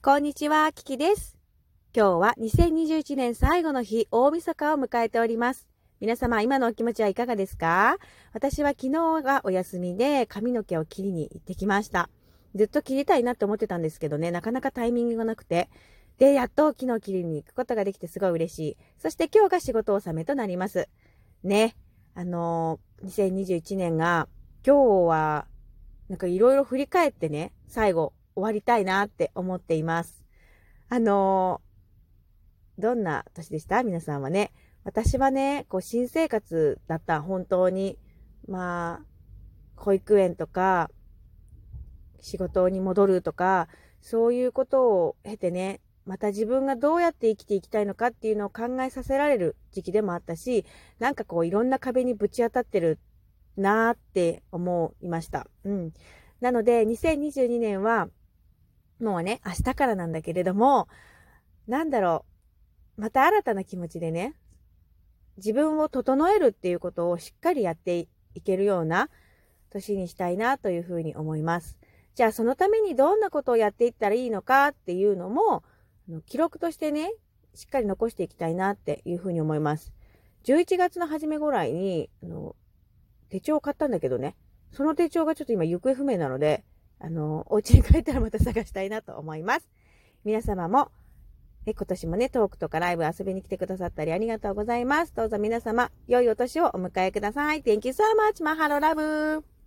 こんにちは、キキです。今日は2021年最後の日、大晦日を迎えております。皆様、今のお気持ちはいかがですか？私は昨日がお休みで髪の毛を切りに行ってきました。ずっと切りたいなって思ってたんですけどね、なかなかタイミングがなくて。で、やっと昨日切りに行くことができてすごい嬉しい。そして今日が仕事納めとなります。ね。あのー、2021年が、今日は、なんかいろいろ振り返ってね、最後終わりたいなって思っています。あのー、どんな年でした？皆さんはね。私はね、こう、新生活だった、本当に。まあ、保育園とか、仕事に戻るとか、そういうことを経てね、また自分がどうやって生きていきたいのかっていうのを考えさせられる時期でもあったし、なんかこういろんな壁にぶち当たってるなーって思いました。うん。なので、2022年は、もうね、明日からなんだけれども、なんだろう、また新たな気持ちでね、自分を整えるっていうことをしっかりやっていけるような年にしたいなというふうに思います。じゃあそのためにどんなことをやっていったらいいのかっていうのも、記録としてね、しっかり残していきたいなっていうふうに思います。11月の初めぐらいに、あの、手帳を買ったんだけどね、その手帳がちょっと今行方不明なので、あの、お家に帰ったらまた探したいなと思います。皆様も、ね、今年もね、トークとかライブ遊びに来てくださったりありがとうございます。どうぞ皆様、良いお年をお迎えください。Thank you so much, マハロラブ